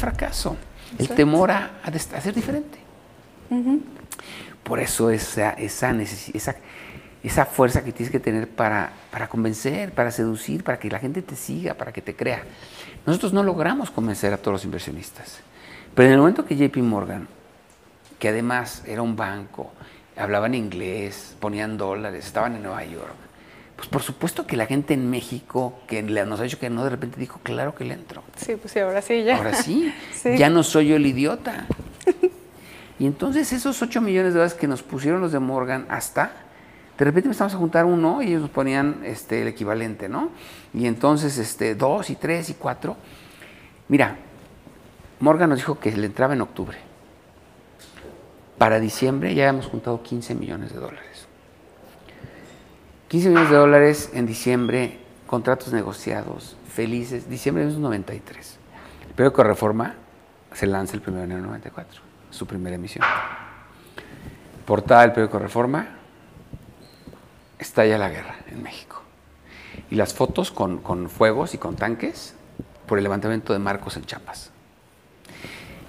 fracaso, el temor a, a, ser diferente. Por eso esa, esa, esa, esa fuerza que tienes que tener para, para convencer, para seducir, para que la gente te siga, para que te crea. Nosotros no logramos convencer a todos los inversionistas. Pero en el momento que JP Morgan, que además era un banco, hablaban inglés, ponían dólares, estaban en Nueva York, pues por supuesto que la gente en México, que nos ha dicho que no, de repente dijo, claro que le entro. Sí, pues sí, ahora sí, ya. Ahora sí, ya no soy yo el idiota. y entonces esos 8 millones de dólares que nos pusieron los de Morgan hasta, de repente empezamos a juntar uno y ellos nos ponían este, el equivalente, ¿no? Y entonces este, dos y tres y cuatro. Mira, Morgan nos dijo que le entraba en octubre. Para diciembre ya habíamos juntado 15 millones de dólares. 15 millones de dólares en diciembre, contratos negociados, felices, diciembre de 1993. El periódico Reforma se lanza el 1 de enero de 94, su primera emisión. Portada del periódico Reforma, estalla la guerra en México. Y las fotos con, con fuegos y con tanques por el levantamiento de Marcos en Chiapas.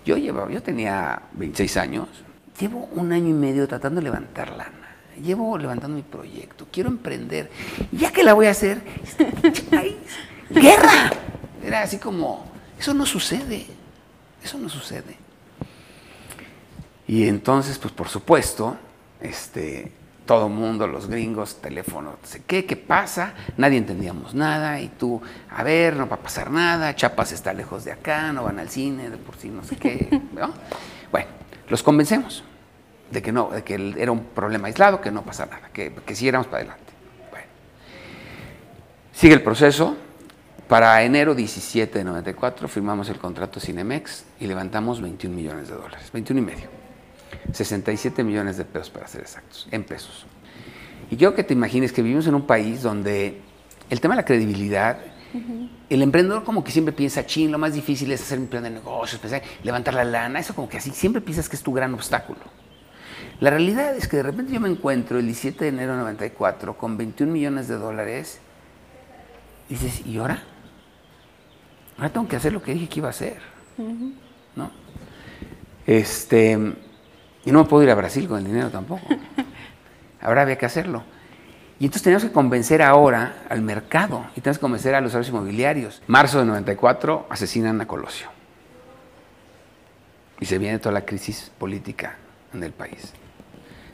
Yo, llevaba, yo tenía 26 años, llevo un año y medio tratando de levantarla llevo levantando mi proyecto, quiero emprender, ya que la voy a hacer, guerra. Era así como, eso no sucede, eso no sucede. Y entonces, pues por supuesto, este, todo el mundo, los gringos, teléfono, no sé qué, qué pasa, nadie entendíamos nada, y tú, a ver, no va a pasar nada, Chapas está lejos de acá, no van al cine, de por sí no sé qué. Bueno, los convencemos de que no, de que era un problema aislado, que no pasa nada, que, que siguiéramos para adelante. Bueno. Sigue el proceso. Para enero 17 de 94 firmamos el contrato Cinemex y levantamos 21 millones de dólares, 21 y medio. 67 millones de pesos para ser exactos, en pesos. Y yo que te imagines que vivimos en un país donde el tema de la credibilidad, el emprendedor como que siempre piensa, ching, lo más difícil es hacer un plan de negocios, levantar la lana, eso como que así, siempre piensas que es tu gran obstáculo. La realidad es que de repente yo me encuentro el 17 de enero de 94 con 21 millones de dólares y dices, ¿y ahora? Ahora tengo que hacer lo que dije que iba a hacer. ¿No? Este, y no me puedo ir a Brasil con el dinero tampoco. Ahora había que hacerlo. Y entonces tenemos que convencer ahora al mercado y tenemos que convencer a los servicios inmobiliarios. Marzo de 94 asesinan a Colosio. Y se viene toda la crisis política en el país.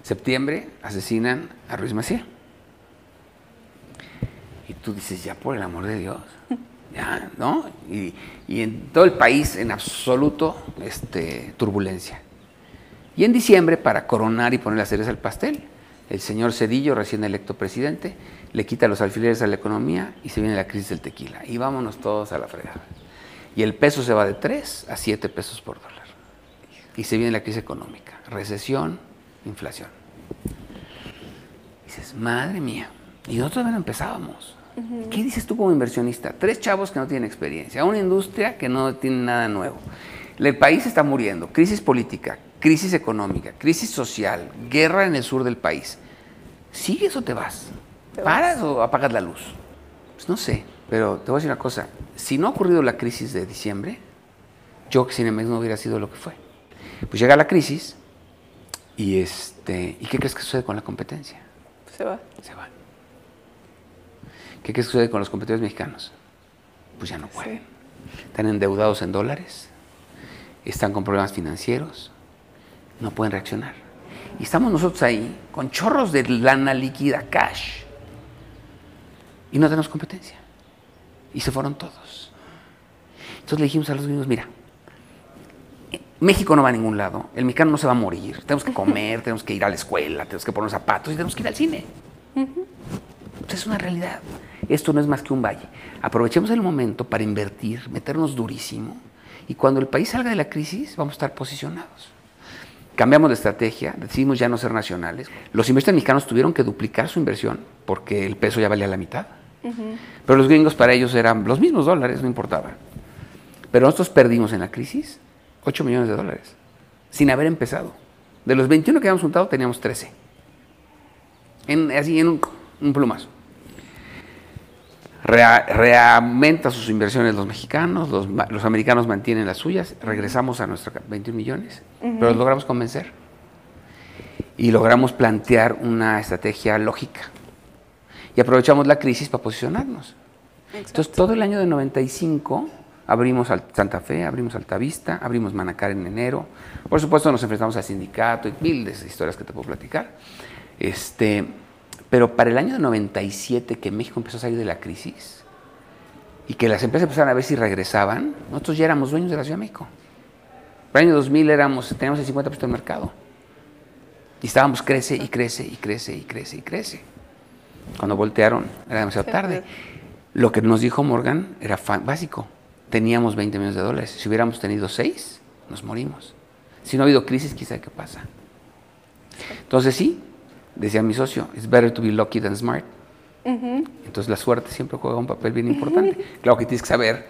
Septiembre asesinan a Ruiz Macía. Y tú dices, ya por el amor de Dios, ya, ¿no? Y, en todo el país, en absoluto, este, turbulencia. Y en diciembre, para coronar y poner las cereza al pastel, el señor Cedillo, recién electo presidente, le quita los alfileres a la economía y se viene la crisis del tequila. Y vámonos todos a la fregada. Y el peso se va de 3 a 7 pesos por dólar. Y se viene la crisis económica, recesión, inflación. dices, madre mía, y nosotros no empezábamos. ¿Qué dices tú como inversionista? Tres chavos que no tienen experiencia, una industria que no tiene nada nuevo. El país está muriendo, crisis política, crisis económica, crisis social, guerra en el sur del país. ¿Sigues o te vas? ¿Paras o apagas la luz? Pues no sé, pero te voy a decir una cosa. Si no ha ocurrido la crisis de diciembre, yo que Cinemex no hubiera sido lo que fue. Pues llega la crisis, y, este, ¿Y qué crees que sucede con la competencia? Se va. Se va. ¿Qué crees que sucede con los competidores mexicanos? Pues ya no pueden. Están endeudados en dólares, están con problemas financieros, no pueden reaccionar. Y estamos nosotros ahí con chorros de lana líquida, cash, y no tenemos competencia. Y se fueron todos. Entonces le dijimos a los niños, mira, México no va a ningún lado, el mexicano no se va a morir, tenemos que comer, tenemos que ir a la escuela, tenemos que poner zapatos y tenemos que ir al cine. es una realidad. Esto no es más que un valle. Aprovechemos el momento para invertir, meternos durísimo y cuando el país salga de la crisis vamos a estar posicionados. Cambiamos de estrategia, decidimos ya no ser nacionales. Los inversores mexicanos tuvieron que duplicar su inversión porque el peso ya valía la mitad. Pero los gringos para ellos eran los mismos dólares, no importaba. Pero nosotros perdimos en la crisis 8 millones de dólares, sin haber empezado. De los 21 que habíamos juntado, teníamos 13. En, así en un, plumazo. reaumenta sus inversiones los mexicanos, los, los, americanos mantienen las suyas, regresamos a nuestros 21 millones, pero los logramos convencer y logramos plantear una estrategia lógica y aprovechamos la crisis para posicionarnos. Entonces, todo el año de 95 abrimos Santa Fe, abrimos Altavista, abrimos Manacar en enero. Por supuesto, nos enfrentamos al sindicato y miles de historias que te puedo platicar. Este, pero para el año de 97, que México empezó a salir de la crisis y que las empresas empezaron a ver si regresaban, nosotros ya éramos dueños de la Ciudad de México. Para el año 2000 éramos, teníamos el 50% del mercado. Y estábamos crece y crece y crece y crece y crece. Cuando voltearon era demasiado tarde. Lo que nos dijo Morgan era básico. Teníamos 20 millones de dólares. Si hubiéramos tenido 6, nos morimos. Si no ha habido crisis, quizá qué pasa. Entonces sí, decía mi socio, it's better to be lucky than smart. Entonces la suerte siempre juega un papel bien importante. Claro que tienes que saber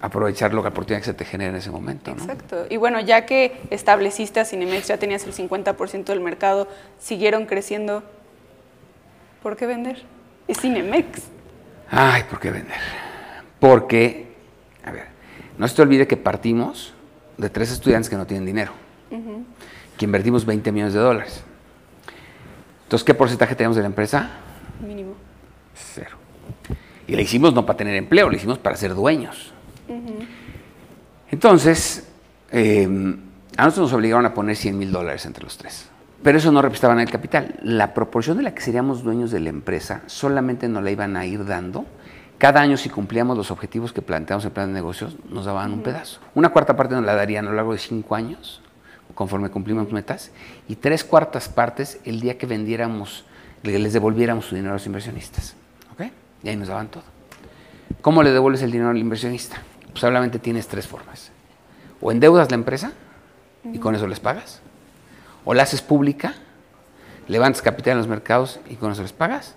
aprovechar la oportunidad que se te genera en ese momento. Exacto. Y bueno, ya que estableciste a Cinemex, ya tenías el 50% del mercado, siguieron creciendo. ¿Por qué vender? Es Cinemex. Ay, ¿por qué vender? Porque, a ver, no se te olvide que partimos de tres estudiantes que no tienen dinero, que invertimos 20 millones de dólares. Entonces, ¿qué porcentaje tenemos de la empresa? Mínimo. Cero. Y le hicimos no para tener empleo, le hicimos para ser dueños. Entonces, em, a nosotros nos obligaron a poner 100 mil dólares entre los tres. Pero eso no representaba en el capital. La proporción de la que seríamos dueños de la empresa solamente nos la iban a ir dando. Cada año, si cumplíamos los objetivos que planteamos en el plan de negocios, nos daban un pedazo. Una cuarta parte nos la darían a lo largo de cinco años, conforme cumplimos metas, y tres cuartas partes el día que vendiéramos, les devolviéramos su dinero a los inversionistas. ¿Ok? Y ahí nos daban todo. ¿Cómo le devuelves el dinero al inversionista? Pues solamente tienes tres formas. O endeudas la empresa y con eso les pagas o la haces pública, levantas capital en los mercados y con eso les pagas,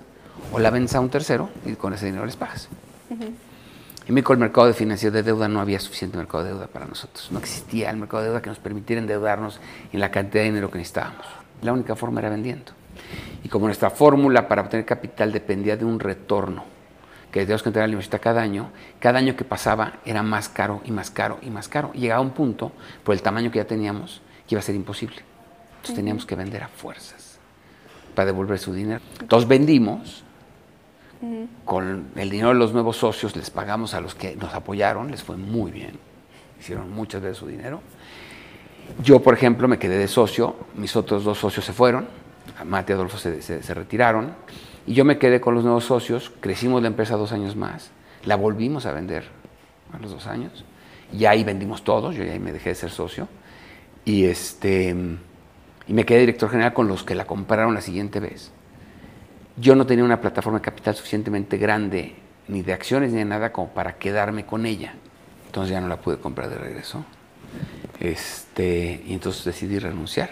o la vendes a un tercero y con ese dinero les pagas. En México el mercado de financiación de deuda no había suficiente mercado de deuda para nosotros. No existía el mercado de deuda que nos permitiera endeudarnos en la cantidad de dinero que necesitábamos. La única forma era vendiendo. Y como nuestra fórmula para obtener capital dependía de un retorno que teníamos que entregar a la universidad cada año, cada año que pasaba era más caro y más caro y más caro. Y llegaba un punto, por el tamaño que ya teníamos, que iba a ser imposible. Entonces teníamos que vender a fuerzas para devolver su dinero. Entonces vendimos, con el dinero de los nuevos socios les pagamos a los que nos apoyaron, les fue muy bien, hicieron muchas veces su dinero. Yo, por ejemplo, me quedé de socio, mis otros dos socios se fueron, Mate y Adolfo se, retiraron, y yo me quedé con los nuevos socios, crecimos la empresa dos años más, la volvimos a vender a los dos años, y ahí vendimos todos, yo ya ahí me dejé de ser socio, y este y me quedé director general con los que la compraron la siguiente vez. Yo no tenía una plataforma de capital suficientemente grande, ni de acciones ni de nada, como para quedarme con ella. Entonces ya no la pude comprar de regreso. Este, y entonces decidí renunciar.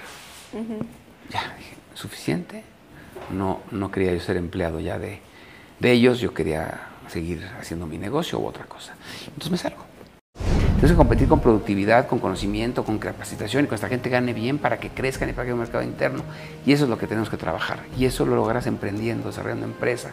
Ya, dije, suficiente. No, no quería yo ser empleado ya de, de ellos, yo quería seguir haciendo mi negocio u otra cosa. Entonces me salgo. Que competir con productividad, con conocimiento, con capacitación y con esta gente gane bien para que crezcan y para que haya un mercado interno. Y eso es lo que tenemos que trabajar. Y eso lo logras emprendiendo, desarrollando empresa.